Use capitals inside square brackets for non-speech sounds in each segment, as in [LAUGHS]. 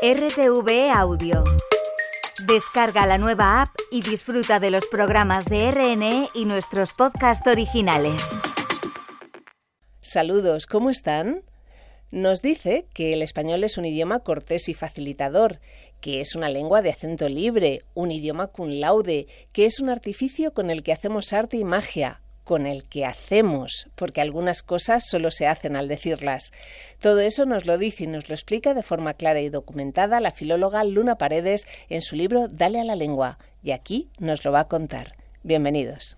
RTV Audio. Descarga la nueva app y disfruta de los programas de RNE y nuestros podcasts originales. Saludos, ¿cómo están? Nos dice que el español es un idioma cortés y facilitador, que es una lengua de acento libre, un idioma cum laude, que es un artificio con el que hacemos arte y magia, con el que hacemos, porque algunas cosas solo se hacen al decirlas. Todo eso nos lo dice y nos lo explica de forma clara y documentada la filóloga Luna Paredes en su libro Dale a la lengua, y aquí nos lo va a contar. Bienvenidos.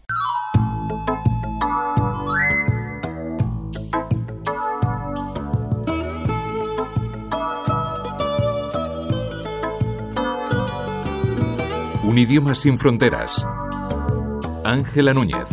Un idioma sin fronteras. Ángela Núñez.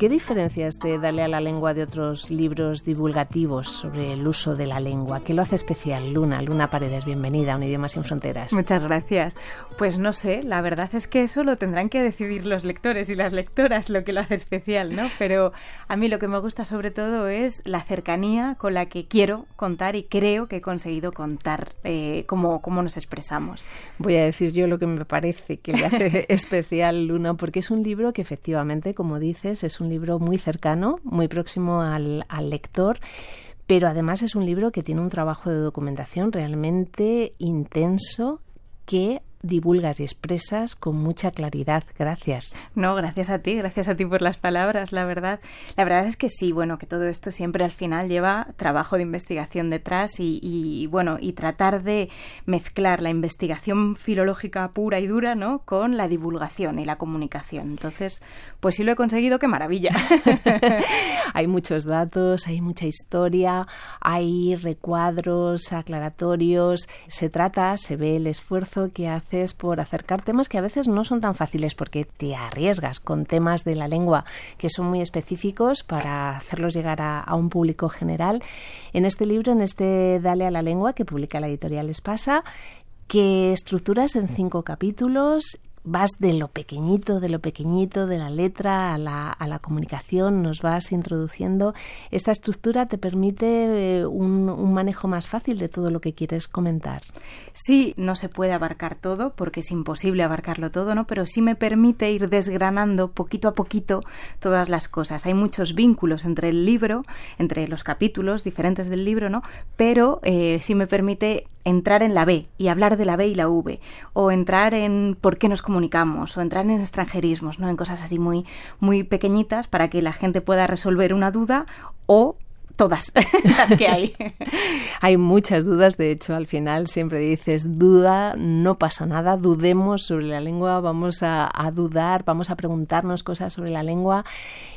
¿Qué diferencias te Dale a la lengua de otros libros divulgativos sobre el uso de la lengua? ¿Qué lo hace especial? Luna, Luna Paredes, bienvenida a Un Idioma Sin Fronteras. Muchas gracias. Pues no sé, la verdad es que eso lo tendrán que decidir los lectores y las lectoras, lo que lo hace especial, ¿no? Pero a mí lo que me gusta sobre todo es la cercanía con la que quiero contar y creo que he conseguido contar eh, cómo, cómo nos expresamos. Voy a decir yo lo que me parece que le hace [LAUGHS] especial Luna, porque es un libro que efectivamente, como dices, es un libro muy cercano, muy próximo al, al lector pero además es un libro que tiene un trabajo de documentación realmente intenso que divulgas y expresas con mucha claridad. Gracias. No, gracias a ti, gracias a ti por las palabras, la verdad. La verdad es que sí, bueno, que todo esto siempre al final lleva trabajo de investigación detrás y, bueno, y tratar de mezclar la investigación filológica pura y dura, ¿no? Con la divulgación y la comunicación. Entonces, pues sí lo he conseguido, qué maravilla. [LAUGHS] hay muchos datos, hay mucha historia, hay recuadros aclaratorios. Se trata, se ve el esfuerzo que hace por acercar temas que a veces no son tan fáciles porque te arriesgas con temas de la lengua que son muy específicos para hacerlos llegar a, un público general. En este libro, en este Dale a la lengua que publica la editorial Espasa, que estructuras en cinco capítulos vas de lo pequeñito, de lo pequeñito, de la letra a la, a la comunicación, nos vas introduciendo. Esta estructura te permite eh, un, un, manejo más fácil de todo lo que quieres comentar. Sí, no se puede abarcar todo porque es imposible abarcarlo todo, ¿no? Pero sí me permite ir desgranando poquito a poquito todas las cosas. Hay muchos vínculos entre el libro, entre los capítulos diferentes del libro, ¿no? Pero eh, sí me permite entrar en la B y hablar de la B y la V, o entrar en por qué nos comunicamos, o entrar en extranjerismos, ¿no? En cosas así muy, muy pequeñitas para que la gente pueda resolver una duda o todas [LAUGHS] las que hay. [LAUGHS] hay muchas dudas, de hecho, al final siempre dices, duda, no pasa nada, dudemos sobre la lengua, vamos a, a, dudar, vamos a preguntarnos cosas sobre la lengua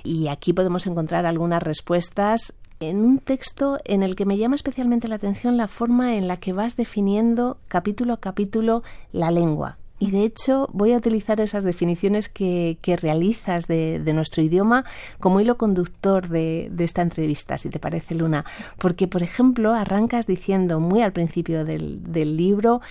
y aquí podemos encontrar algunas respuestas en un texto en el que me llama especialmente la atención la forma en la que vas definiendo capítulo a capítulo la lengua. Y de hecho voy a utilizar esas definiciones que, realizas de, nuestro idioma como hilo conductor de, esta entrevista, si te parece, Luna. Porque, por ejemplo, arrancas diciendo muy al principio del libro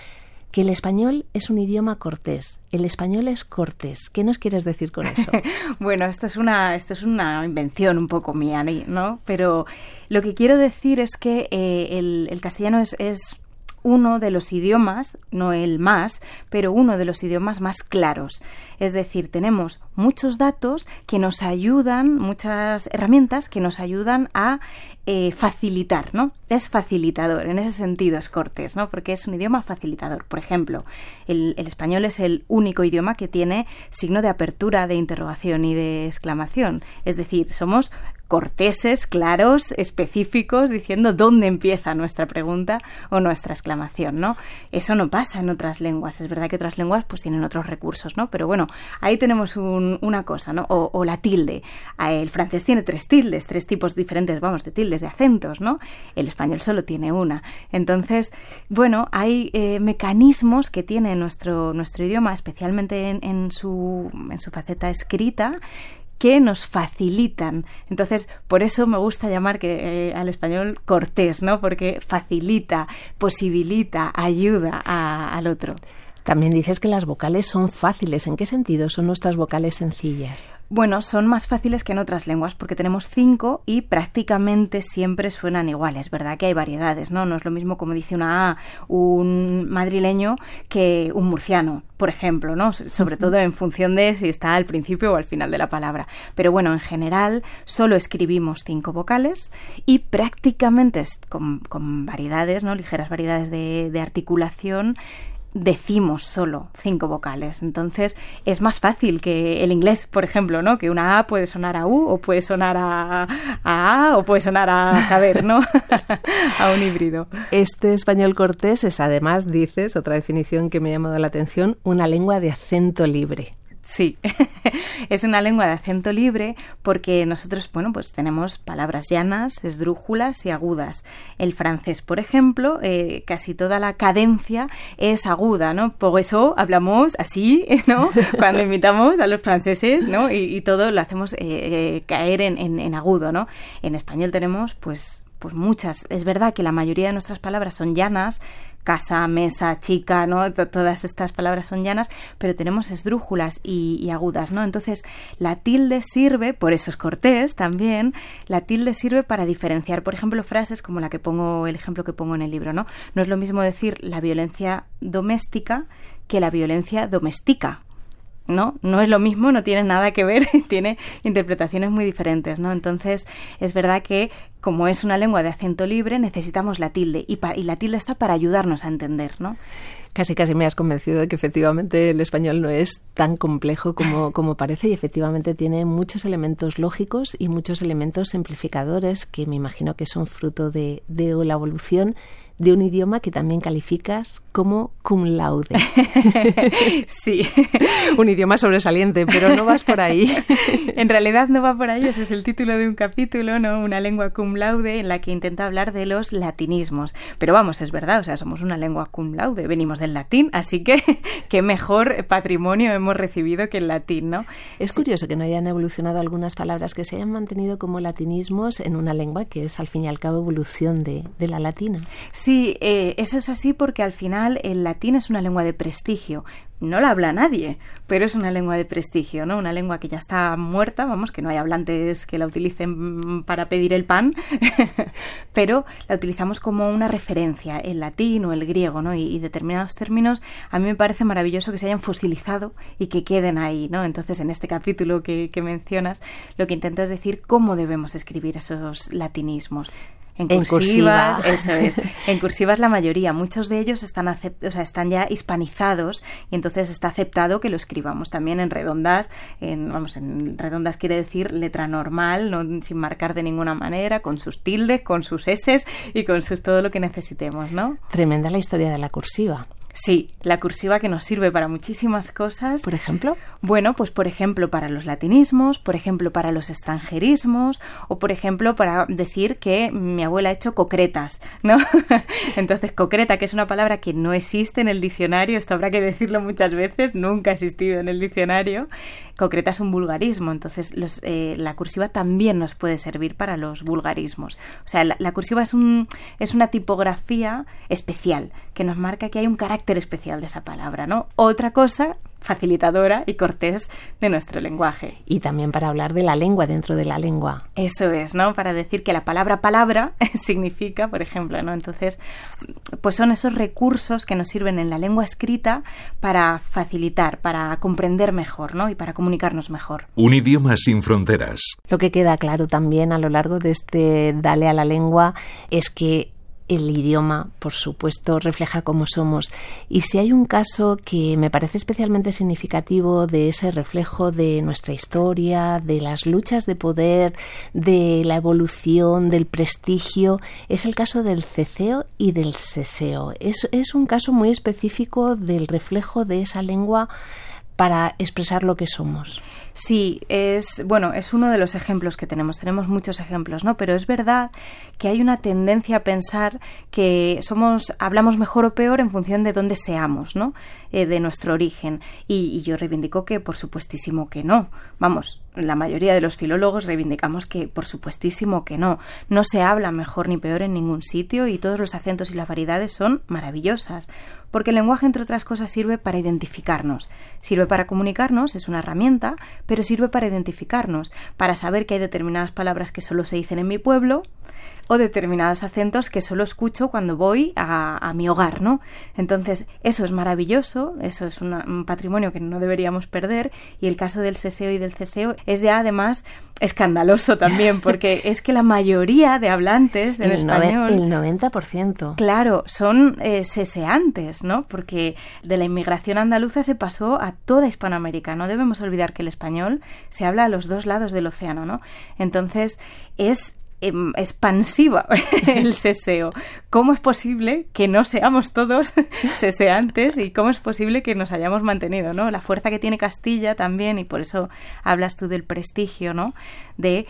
que el español es un idioma cortés. El español es cortés. ¿Qué nos quieres decir con eso? [LAUGHS] bueno, esto es una esto es una invención un poco mía, ¿no? Pero lo que quiero decir es que eh, el, el, castellano es, es uno de los idiomas, no el más, pero uno de los idiomas más claros. Es decir, tenemos muchos datos que nos ayudan, muchas herramientas que nos ayudan a eh, facilitar, ¿no? Es facilitador, en ese sentido es Cortés, ¿no? Porque es un idioma facilitador. Por ejemplo, el, el español es el único idioma que tiene signo de apertura, de interrogación y de exclamación. Es decir, somos corteses, claros, específicos, diciendo dónde empieza nuestra pregunta o nuestra exclamación, ¿no? Eso no pasa en otras lenguas. Es verdad que otras lenguas pues tienen otros recursos, ¿no? Pero bueno, ahí tenemos un, una cosa, ¿no? O, o, la tilde. El francés tiene tres tildes, tres tipos diferentes, vamos, de tildes, de acentos, ¿no? El español solo tiene una. Entonces, bueno, hay eh, mecanismos que tiene nuestro, nuestro idioma, especialmente en, en, su, en su faceta escrita, que nos facilitan. Entonces, por eso me gusta llamar que, eh, al español cortés, ¿no? Porque facilita, posibilita, ayuda al otro. También dices que las vocales son fáciles. ¿En qué sentido son nuestras vocales sencillas? Bueno, son más fáciles que en otras lenguas porque tenemos cinco y prácticamente siempre suenan iguales, ¿verdad? Que hay variedades, ¿no? No es lo mismo como dice una A un madrileño que un murciano, por ejemplo, ¿no? Sobre todo en función de si está al principio o al final de la palabra. Pero bueno, en general solo escribimos cinco vocales y prácticamente con, con variedades, ¿no? Ligeras variedades de, de articulación decimos solo cinco vocales. Entonces es más fácil que el inglés, por ejemplo, ¿no? Que una A puede sonar a U o puede sonar a, A o puede sonar a saber, ¿no? [LAUGHS] a un híbrido. Este español cortés es además, dices, otra definición que me ha llamado la atención, una lengua de acento libre. Sí, [LAUGHS] es una lengua de acento libre porque nosotros, bueno, pues tenemos palabras llanas, esdrújulas y agudas. El francés, por ejemplo, eh, casi toda la cadencia es aguda, ¿no? Por eso hablamos así, [LAUGHS] ¿no? Cuando [LAUGHS] imitamos a los franceses, ¿no? Y, todo lo hacemos eh, eh, caer en, en agudo, ¿no? En español tenemos, pues, pues muchas. Es verdad que la mayoría de nuestras palabras son llanas, casa, mesa, chica, ¿no? todas estas palabras son llanas, pero tenemos esdrújulas y, agudas, ¿no? Entonces, la tilde sirve, por eso es cortés también, la tilde sirve para diferenciar, por ejemplo, frases como la que pongo, el ejemplo que pongo en el libro, ¿no? No es lo mismo decir la violencia doméstica que la violencia doméstica. ¿No? No es lo mismo, no tiene nada que ver, [LAUGHS] tiene interpretaciones muy diferentes, ¿no? Entonces, es verdad que como es una lengua de acento libre, necesitamos la tilde y, y la tilde está para ayudarnos a entender, ¿no? Casi casi me has convencido de que efectivamente el español no es tan complejo como, [LAUGHS] como parece y efectivamente tiene muchos elementos lógicos y muchos elementos simplificadores que me imagino que son fruto de, de la evolución de un idioma que también calificas como cum laude. [LAUGHS] sí. [LAUGHS] un idioma sobresaliente, pero no vas por ahí. en realidad no va por ahí, ese es el título de un capítulo, ¿no? Una lengua cum laude en la que intenta hablar de los latinismos. Pero vamos, es verdad, o sea, somos una lengua cum laude, venimos del latín, así que [LAUGHS] qué mejor patrimonio hemos recibido que el latín, ¿no? Es curioso que no hayan evolucionado algunas palabras que se hayan mantenido como latinismos en una lengua que es al fin y al cabo evolución de, de la latina. Sí, eh, eso es así porque al final el latín es una lengua de prestigio. No la habla nadie, pero es una lengua de prestigio, ¿no? Una lengua que ya está muerta, vamos, que no hay hablantes que la utilicen para pedir el pan, [LAUGHS] pero la utilizamos como una referencia, el latín o el griego, ¿no? Y, determinados términos a mí me parece maravilloso que se hayan fosilizado y que queden ahí, ¿no? Entonces, en este capítulo que mencionas, lo que intento es decir cómo debemos escribir esos latinismos. En cursivas, eso es. [LAUGHS] En cursivas la mayoría. Muchos de ellos están, o sea, están ya hispanizados y entonces está aceptado que lo escribamos también en redondas. En, vamos, en redondas quiere decir letra normal, no, sin marcar de ninguna manera, con sus tildes, con sus S y con sus todo lo que necesitemos, ¿no? Tremenda la historia de la cursiva. Sí, la cursiva que nos sirve para muchísimas cosas. ¿Por ejemplo? Bueno, pues por ejemplo para los latinismos, por ejemplo para los extranjerismos o por ejemplo para decir que mi abuela ha hecho concretas, ¿no? [LAUGHS] Entonces, concreta, que es una palabra que no existe en el diccionario, esto habrá que decirlo muchas veces, nunca ha existido en el diccionario. Concreta es un vulgarismo, entonces eh, la cursiva también nos puede servir para los vulgarismos. O sea, la, la cursiva es, un, es una tipografía especial que nos marca que hay un carácter especial de esa palabra, ¿no? Otra cosa facilitadora y cortés de nuestro lenguaje. Y también para hablar de la lengua dentro de la lengua. Eso es, ¿no? Para decir que la palabra palabra [LAUGHS] significa, por ejemplo, ¿no? Entonces, pues son esos recursos que nos sirven en la lengua escrita para facilitar, para comprender mejor, ¿no? Y para comunicarnos mejor. Un idioma sin fronteras. Lo que queda claro también a lo largo de este Dale a la lengua es que el idioma, por supuesto, refleja cómo somos. Y si hay un caso que me parece especialmente significativo de ese reflejo de nuestra historia, de las luchas de poder, de la evolución, del prestigio, es el caso del ceceo y del seseo. Es, es un caso muy específico del reflejo de esa lengua para expresar lo que somos. Sí, es bueno, es uno de los ejemplos que tenemos. Tenemos muchos ejemplos, ¿no? Pero es verdad que hay una tendencia a pensar que somos, hablamos mejor o peor en función de dónde seamos, ¿no? Eh, de nuestro origen. Y, yo reivindico que, por supuestísimo, que no. Vamos, la mayoría de los filólogos reivindicamos que, por supuestísimo, que no. No se habla mejor ni peor en ningún sitio y todos los acentos y las variedades son maravillosas Porque el lenguaje, entre otras cosas, sirve para identificarnos. Sirve para comunicarnos, es una herramienta, pero sirve para identificarnos, para saber que hay determinadas palabras que solo se dicen en mi pueblo o determinados acentos que solo escucho cuando voy a, mi hogar, ¿no? Entonces, eso es maravilloso, eso es un patrimonio que no deberíamos perder y el caso del seseo y del ceseo es ya además escandaloso también, [LAUGHS] porque es que la mayoría de hablantes en español... el 90%. Claro, son eh, seseantes, ¿no? Porque de la inmigración andaluza se pasó a toda Hispanoamérica. No debemos olvidar que el español se habla a los dos lados del océano, ¿no? Entonces, es expansiva [LAUGHS] el seseo. ¿Cómo es posible que no seamos todos [LAUGHS] seseantes y cómo es posible que nos hayamos mantenido, ¿no? La fuerza que tiene Castilla también, y por eso hablas tú del prestigio, ¿no? De,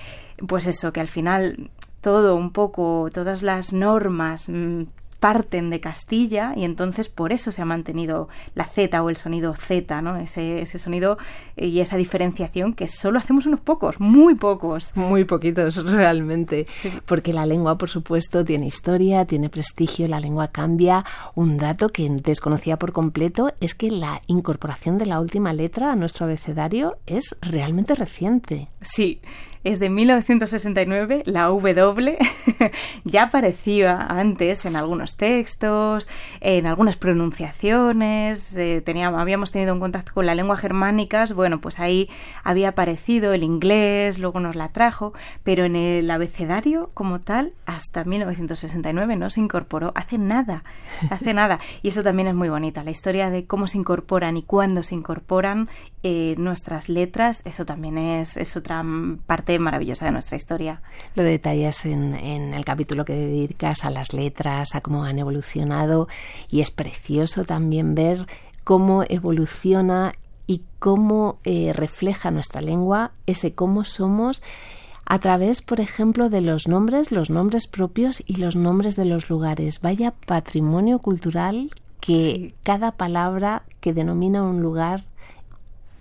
pues eso, que al final todo un poco, todas las normas mm, parten de Castilla y entonces por eso se ha mantenido la Z o el sonido Z, ¿no? Ese, ese sonido y esa diferenciación que solo hacemos unos pocos, muy pocos. Muy poquitos realmente, porque la lengua, por supuesto, tiene historia, tiene prestigio, la lengua cambia. Un dato que desconocía por completo es que la incorporación de la última letra a nuestro abecedario es realmente reciente. Sí, es de 1969, la W [LAUGHS] ya aparecía antes en algunos textos, en algunas pronunciaciones, eh, teníamos, habíamos tenido un contacto con la lengua germánicas, bueno, pues ahí había aparecido el inglés, luego nos la trajo, pero en el abecedario como tal, hasta 1969 no se incorporó, hace nada, hace [LAUGHS] nada. Y eso también es muy bonita, la historia de cómo se incorporan y cuándo se incorporan eh, nuestras letras, eso también es, es otra parte maravillosa de nuestra historia. Lo detallas en, el capítulo que dedicas a las letras, a cómo han evolucionado y es precioso también ver cómo evoluciona y cómo eh, refleja nuestra lengua ese cómo somos a través, por ejemplo, de los nombres, los nombres propios y los nombres de los lugares. Vaya patrimonio cultural que cada palabra que denomina un lugar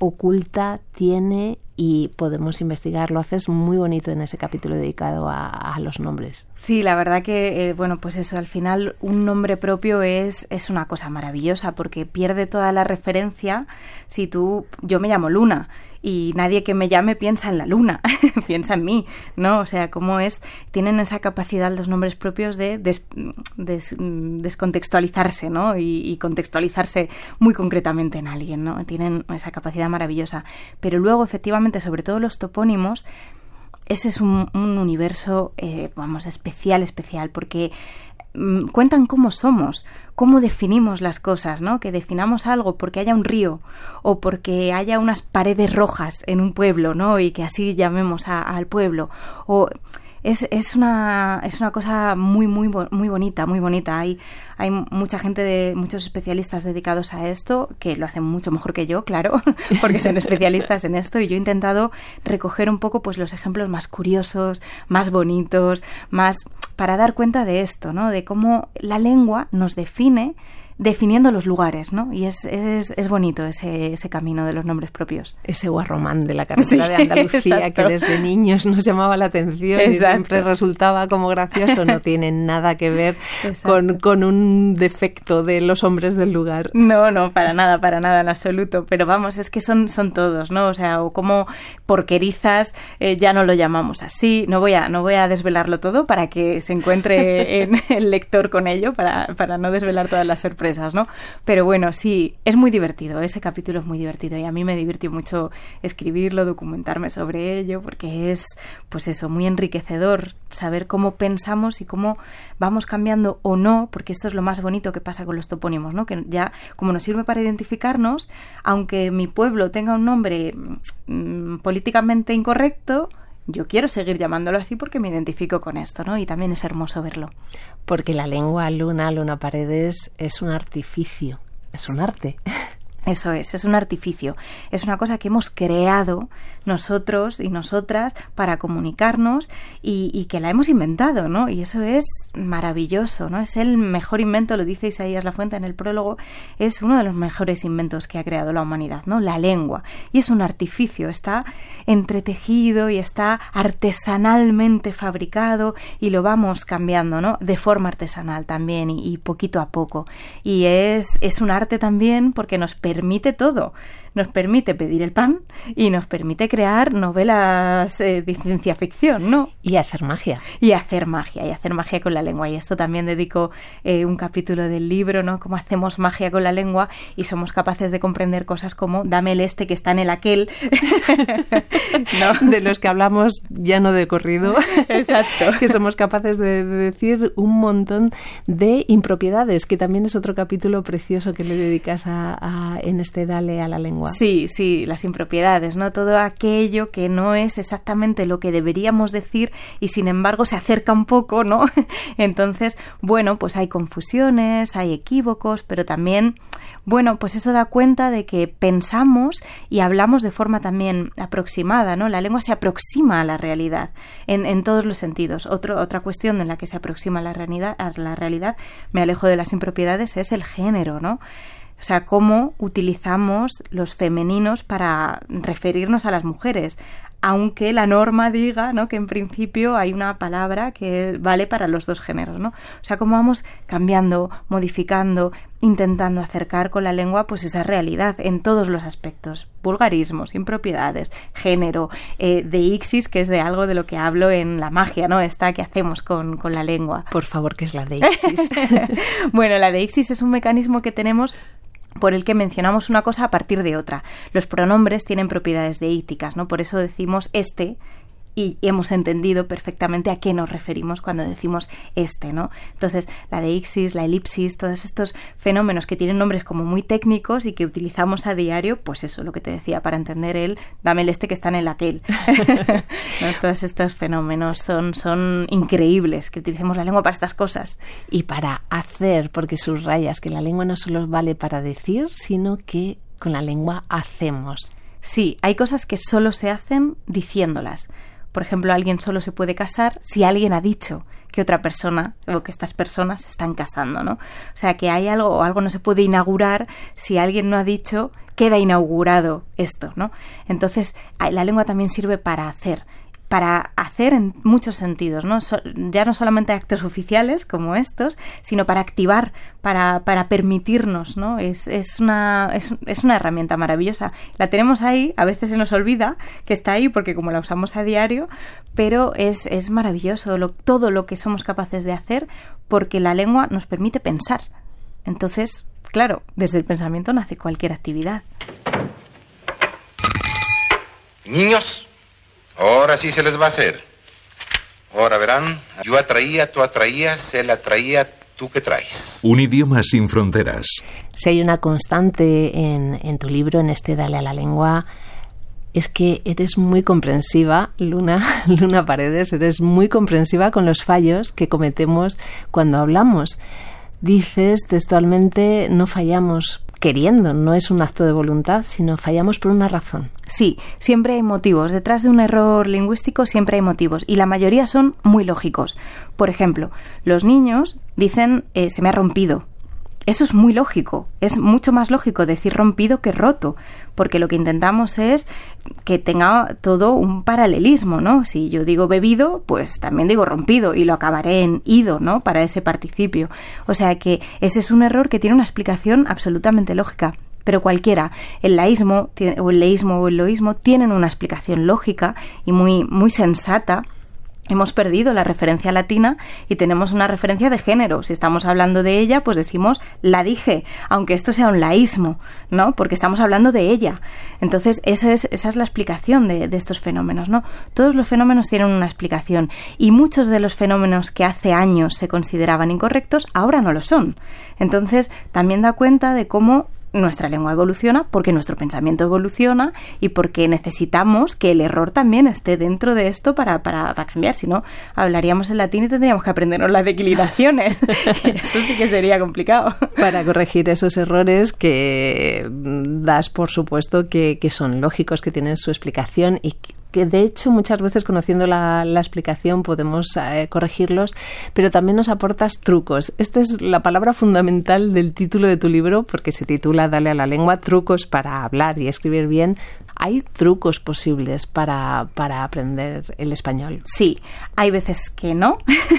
oculta tiene y podemos investigar. Lo haces muy bonito en ese capítulo dedicado a, los nombres. Sí, la verdad que, eh, bueno, pues eso, al final un nombre propio es, es una cosa maravillosa porque pierde toda la referencia si tú, yo me llamo Luna y nadie que me llame piensa en la luna, [LAUGHS] piensa en mí, ¿no? O sea, cómo es, tienen esa capacidad los nombres propios de descontextualizarse, ¿no? Y, contextualizarse muy concretamente en alguien, ¿no? Tienen esa capacidad maravillosa. Pero luego, efectivamente, sobre todo los topónimos, ese es un, universo, eh, vamos, especial, especial, porque cuentan cómo somos, cómo definimos las cosas, ¿no? Que definamos algo porque haya un río o porque haya unas paredes rojas en un pueblo, ¿no? Y que así llamemos al pueblo. O es, es, una, es una cosa muy, muy, muy bonita, muy bonita. Hay, hay mucha gente, de muchos especialistas dedicados a esto, que lo hacen mucho mejor que yo, claro, [LAUGHS] porque son especialistas en esto, y yo he intentado recoger un poco pues los ejemplos más curiosos, más bonitos, más para dar cuenta de esto, ¿no? De cómo la lengua nos define definiendo los lugares, ¿no? Y es, es, es bonito ese, ese, camino de los nombres propios. Ese guarromán de la [LAUGHS] carretera de Andalucía que desde niños nos llamaba la atención y siempre resultaba como gracioso, no [LAUGHS] tiene nada que ver con, con, un defecto de los hombres del lugar. No, no, para nada, para nada en absoluto. Pero vamos, es que son, son todos, ¿no? O sea, o como porquerizas eh, ya no lo llamamos así. No voy, a, no voy a desvelarlo todo para que se encuentre [LAUGHS] en el lector con ello, para, para no desvelar todas las sorpresas ¿no? Pero bueno, sí, es muy divertido, ese capítulo es muy divertido y a mí me divirtió mucho escribirlo, documentarme sobre ello, porque es, pues eso, muy enriquecedor saber cómo pensamos y cómo vamos cambiando o no, porque esto es lo más bonito que pasa con los topónimos, ¿no? Que ya, como nos sirve para identificarnos, aunque mi pueblo tenga un nombre mm, políticamente incorrecto, yo quiero seguir llamándolo así porque me identifico con esto, ¿no? Y también es hermoso verlo. Porque la lengua luna, luna paredes, es un artificio, es un arte. [LAUGHS] Eso es, es un artificio. Es una cosa que hemos creado nosotros y nosotras para comunicarnos y, que la hemos inventado, ¿no? Y eso es maravilloso, ¿no? Es el mejor invento, lo dice Isaías La Fuente en el prólogo, es uno de los mejores inventos que ha creado la humanidad, ¿no? La lengua. Y es un artificio, está entretejido y está artesanalmente fabricado y lo vamos cambiando, ¿no? De forma artesanal también y, y poquito a poco. Y es, es un arte también porque nos permite permite todo. Nos permite pedir el pan y nos permite crear novelas eh, de ciencia ficción, ¿no? Y hacer magia. Y hacer magia, y hacer magia con la lengua. Y esto también dedico eh, un capítulo del libro, ¿no? Cómo hacemos magia con la lengua y somos capaces de comprender cosas como dame el este que está en el aquel. [LAUGHS] ¿No? De los que hablamos ya no de corrido. [LAUGHS] Exacto. que somos capaces de, decir un montón de impropiedades, que también es otro capítulo precioso que le dedicas a en este Dale a la lengua. Sí, sí, las impropiedades, ¿no? Todo aquello que no es exactamente lo que deberíamos decir y sin embargo se acerca un poco, ¿no? [LAUGHS] Entonces, bueno, pues hay confusiones, hay equívocos, pero también, bueno, pues eso da cuenta de que pensamos y hablamos de forma también aproximada, ¿no? La lengua se aproxima a la realidad en, en todos los sentidos. Otro, otra cuestión en la que se aproxima a la realidad, a la realidad, me alejo de las impropiedades, es el género, ¿no? O sea, cómo utilizamos los femeninos para referirnos a las mujeres, aunque la norma diga ¿no? que en principio hay una palabra que vale para los dos géneros. ¿no? O sea, cómo vamos cambiando, modificando, intentando acercar con la lengua pues esa realidad en todos los aspectos, vulgarismos, impropiedades, género, eh, de ixis, que es de algo de lo que hablo en la magia, ¿no? Esta que hacemos con, con la lengua. Por favor, ¿qué es la de ixis? [LAUGHS] bueno, la de ixis es un mecanismo que tenemos por el que mencionamos una cosa a partir de otra. Los pronombres tienen propiedades deíticas, ¿no? Por eso decimos este y hemos entendido perfectamente a qué nos referimos cuando decimos este, ¿no? Entonces, la ixis, la elipsis, todos estos fenómenos que tienen nombres como muy técnicos y que utilizamos a diario, pues eso, lo que te decía, para entender el dame el este que está en el aquel. [LAUGHS] [LAUGHS] Todos estos fenómenos son, son increíbles, que utilicemos la lengua para estas cosas. Y para hacer, porque subrayas que la lengua no solo vale para decir, sino que con la lengua hacemos. Sí, hay cosas que solo se hacen diciéndolas por ejemplo, alguien solo se puede casar si alguien ha dicho que otra persona o que estas personas se están casando, ¿no? O sea, que hay algo o algo no se puede inaugurar si alguien no ha dicho queda inaugurado esto, ¿no? Entonces, la lengua también sirve para hacer para hacer en muchos sentidos, ¿no? ya no solamente actos oficiales como estos, sino para activar, para, para permitirnos, ¿no? Es, es, una, es, es, una herramienta maravillosa. La tenemos ahí, a veces se nos olvida que está ahí porque como la usamos a diario, pero es, es maravilloso todo lo que somos capaces de hacer porque la lengua nos permite pensar. Entonces, claro, desde el pensamiento nace cualquier actividad. Niños, Ahora sí se les va a hacer. Ahora verán, yo atraía, tú atraías, él atraía, tú que traes. Un idioma sin fronteras. Si hay una constante en, en tu libro, en este Dale a la lengua, es que eres muy comprensiva, Luna, [LAUGHS] Luna Paredes, eres muy comprensiva con los fallos que cometemos cuando hablamos. Dices textualmente, no fallamos queriendo, no es un acto de voluntad, sino fallamos por una razón. Sí, siempre hay motivos. Detrás de un error lingüístico siempre hay motivos y la mayoría son muy lógicos. Por ejemplo, los niños dicen eh, se me ha rompido eso es muy lógico. Es mucho más lógico decir rompido que roto, porque lo que intentamos es que tenga todo un paralelismo, ¿no? Si yo digo bebido, pues también digo rompido y lo acabaré en ido, ¿no? Para ese participio. O sea que ese es un error que tiene una explicación absolutamente lógica. Pero cualquiera, el laísmo o el leísmo o el loísmo tienen una explicación lógica y muy, muy sensata hemos perdido la referencia latina y tenemos una referencia de género. Si estamos hablando de ella, pues decimos la dije, aunque esto sea un laísmo, ¿no? Porque estamos hablando de ella. Entonces, esa es, esa es la explicación de, de estos fenómenos, ¿no? Todos los fenómenos tienen una explicación y muchos de los fenómenos que hace años se consideraban incorrectos, ahora no lo son. Entonces, también da cuenta de cómo nuestra lengua evoluciona porque nuestro pensamiento evoluciona y porque necesitamos que el error también esté dentro de esto para, para, cambiar. Si no, hablaríamos en latín y tendríamos que aprendernos las declinaciones. [LAUGHS] Eso sí que sería complicado. Para corregir esos errores que das por supuesto que, que son lógicos, que tienen su explicación y que de hecho muchas veces conociendo la, explicación podemos eh, corregirlos, pero también nos aportas trucos. Esta es la palabra fundamental del título de tu libro, porque se titula Dale a la lengua, trucos para hablar y escribir bien. ¿Hay trucos posibles para, para aprender el español? Sí, hay veces que no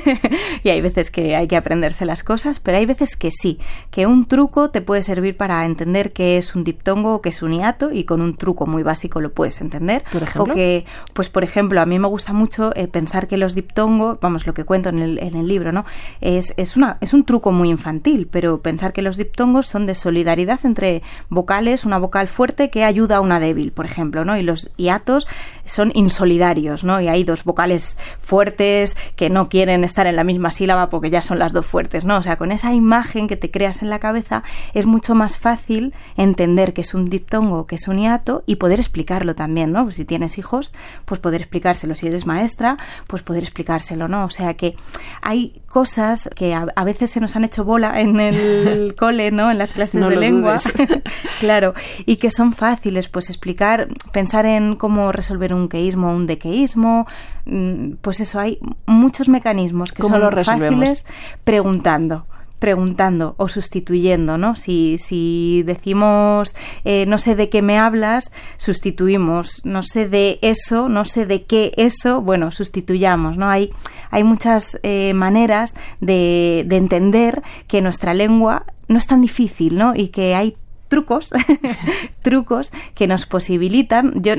[LAUGHS] y hay veces que hay que aprenderse las cosas, pero hay veces que sí, que un truco te puede servir para entender qué es un diptongo o qué es un hiato y con un truco muy básico lo puedes entender. Por ejemplo. O que, pues por ejemplo, a mí me gusta mucho eh, pensar que los diptongos, vamos, lo que cuento en el, en el libro, ¿no? Es, es, una, es un truco muy infantil, pero pensar que los diptongos son de solidaridad entre vocales, una vocal fuerte que ayuda a una débil, por ejemplo ejemplo, ¿no? Y los hiatos son insolidarios, ¿no? Y hay dos vocales fuertes que no quieren estar en la misma sílaba porque ya son las dos fuertes, ¿no? O sea, con esa imagen que te creas en la cabeza es mucho más fácil entender que es un diptongo, que es un hiato y poder explicarlo también, ¿no? Pues si tienes hijos, pues poder explicárselo. Si eres maestra, pues poder explicárselo, ¿no? O sea que hay cosas que a, veces se nos han hecho bola en el [LAUGHS] cole, ¿no? En las clases de lengua. [LAUGHS] claro. Y que son fáciles, pues explicar pensar en cómo resolver un queísmo o un dequeísmo, mm, pues eso, hay muchos mecanismos que son fáciles preguntando preguntando o sustituyendo, ¿no? Si, si decimos eh, no sé de qué me hablas, sustituimos, no sé de eso, no sé de qué eso, bueno, sustituyamos, ¿no? Hay, hay muchas eh, maneras de, de entender que nuestra lengua no es tan difícil, ¿no? Y que hay trucos, [LAUGHS] trucos que nos posibilitan. Yo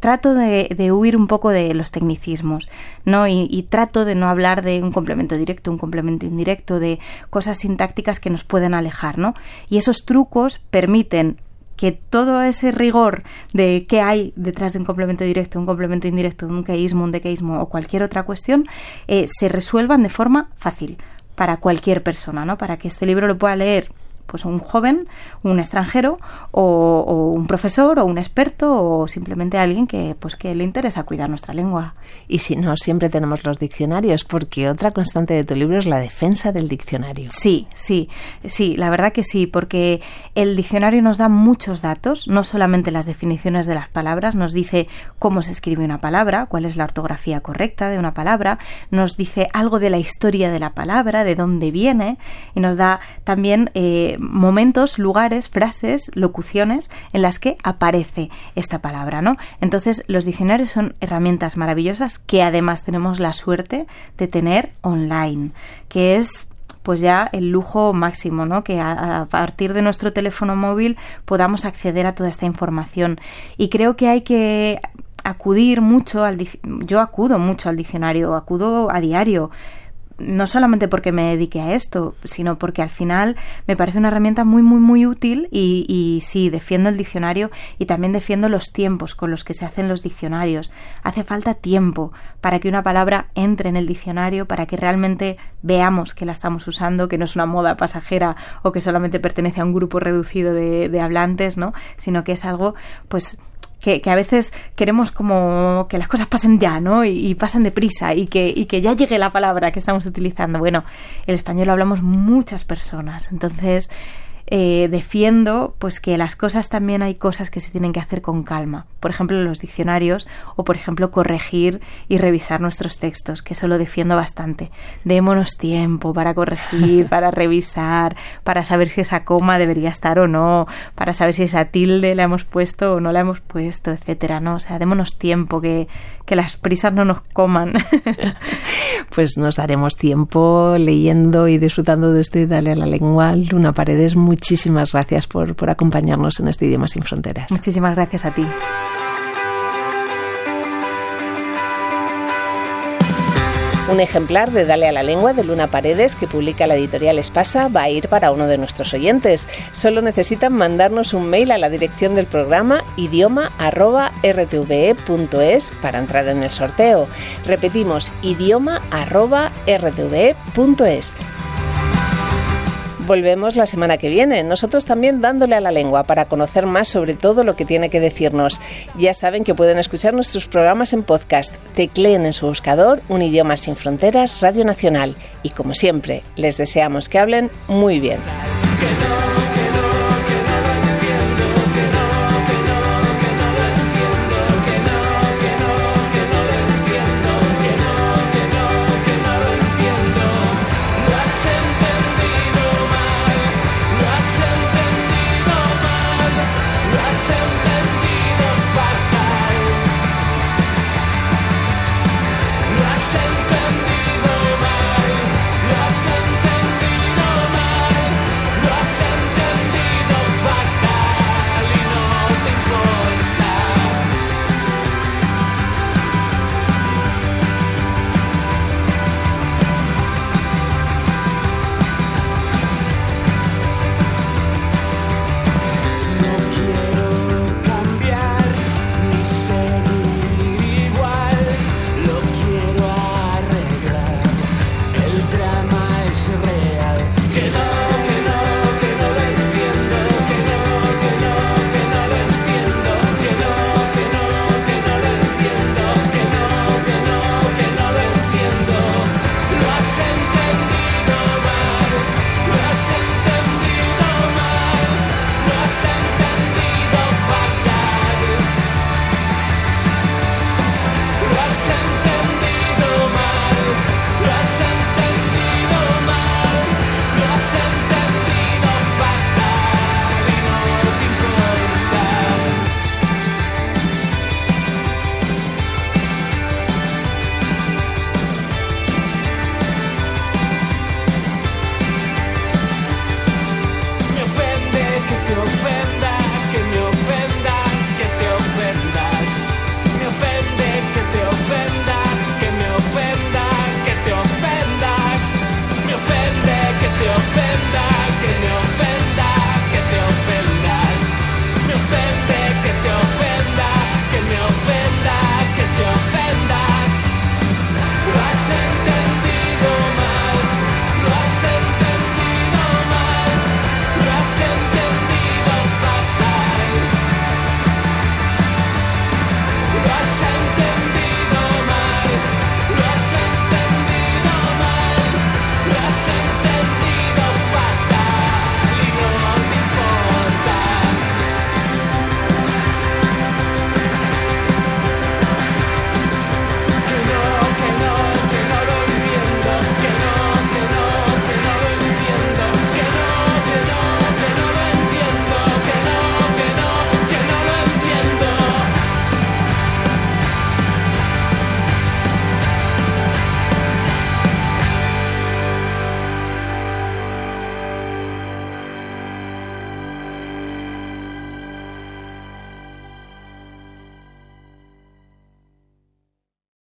trato de, huir un poco de los tecnicismos, ¿no? Y, trato de no hablar de un complemento directo, un complemento indirecto, de cosas sintácticas que nos pueden alejar, ¿no? Y esos trucos permiten que todo ese rigor de qué hay detrás de un complemento directo, un complemento indirecto, un queísmo, un dequeísmo o cualquier otra cuestión, eh, se resuelvan de forma fácil para cualquier persona, ¿no? Para que este libro lo pueda leer pues un joven, un extranjero o, un profesor o un experto o simplemente alguien que pues que le interesa cuidar nuestra lengua. Y si no, siempre tenemos los diccionarios porque otra constante de tu libro es la defensa del diccionario. Sí, sí, sí, la verdad que sí, porque el diccionario nos da muchos datos, no solamente las definiciones de las palabras, nos dice cómo se escribe una palabra, cuál es la ortografía correcta de una palabra, nos dice algo de la historia de la palabra, de dónde viene y nos da también eh, momentos, lugares, frases, locuciones en las que aparece esta palabra, ¿no? Entonces, los diccionarios son herramientas maravillosas que además tenemos la suerte de tener online, que es pues ya el lujo máximo, ¿no? Que a, partir de nuestro teléfono móvil podamos acceder a toda esta información. Y creo que hay que acudir mucho al yo acudo mucho al diccionario, acudo a diario no solamente porque me dedique a esto, sino porque al final me parece una herramienta muy, muy, muy útil y, y, sí, defiendo el diccionario y también defiendo los tiempos con los que se hacen los diccionarios. Hace falta tiempo para que una palabra entre en el diccionario, para que realmente veamos que la estamos usando, que no es una moda pasajera o que solamente pertenece a un grupo reducido de, de hablantes, ¿no? Sino que es algo, pues, que, a veces queremos como que las cosas pasen ya, ¿no? Y, y, pasen deprisa y que, y que ya llegue la palabra que estamos utilizando. Bueno, el español lo hablamos muchas personas, entonces eh, defiendo pues que las cosas también hay cosas que se tienen que hacer con calma. Por ejemplo, los diccionarios o, por ejemplo, corregir y revisar nuestros textos, que eso lo defiendo bastante. Démonos tiempo para corregir, [LAUGHS] para revisar, para saber si esa coma debería estar o no, para saber si esa tilde la hemos puesto o no la hemos puesto, etcétera, ¿no? O sea, démonos tiempo, que, que las prisas no nos coman. [LAUGHS] pues nos haremos tiempo leyendo y disfrutando de este Dale a la lengua. Luna Paredes, muchísimas gracias por, por acompañarnos en este Idioma sin Fronteras. Muchísimas gracias a ti. Un ejemplar de Dale a la lengua de Luna Paredes que publica la editorial Espasa va a ir para uno de nuestros oyentes. Solo necesitan mandarnos un mail a la dirección del programa idioma@rtve.es para entrar en el sorteo. Repetimos idioma@rtve.es. Volvemos la semana que viene, nosotros también dándole a la lengua para conocer más sobre todo lo que tiene que decirnos. Ya saben que pueden escuchar nuestros programas en podcast. Tecleen en su buscador Un idioma sin fronteras, Radio Nacional. Y como siempre, les deseamos que hablen muy bien.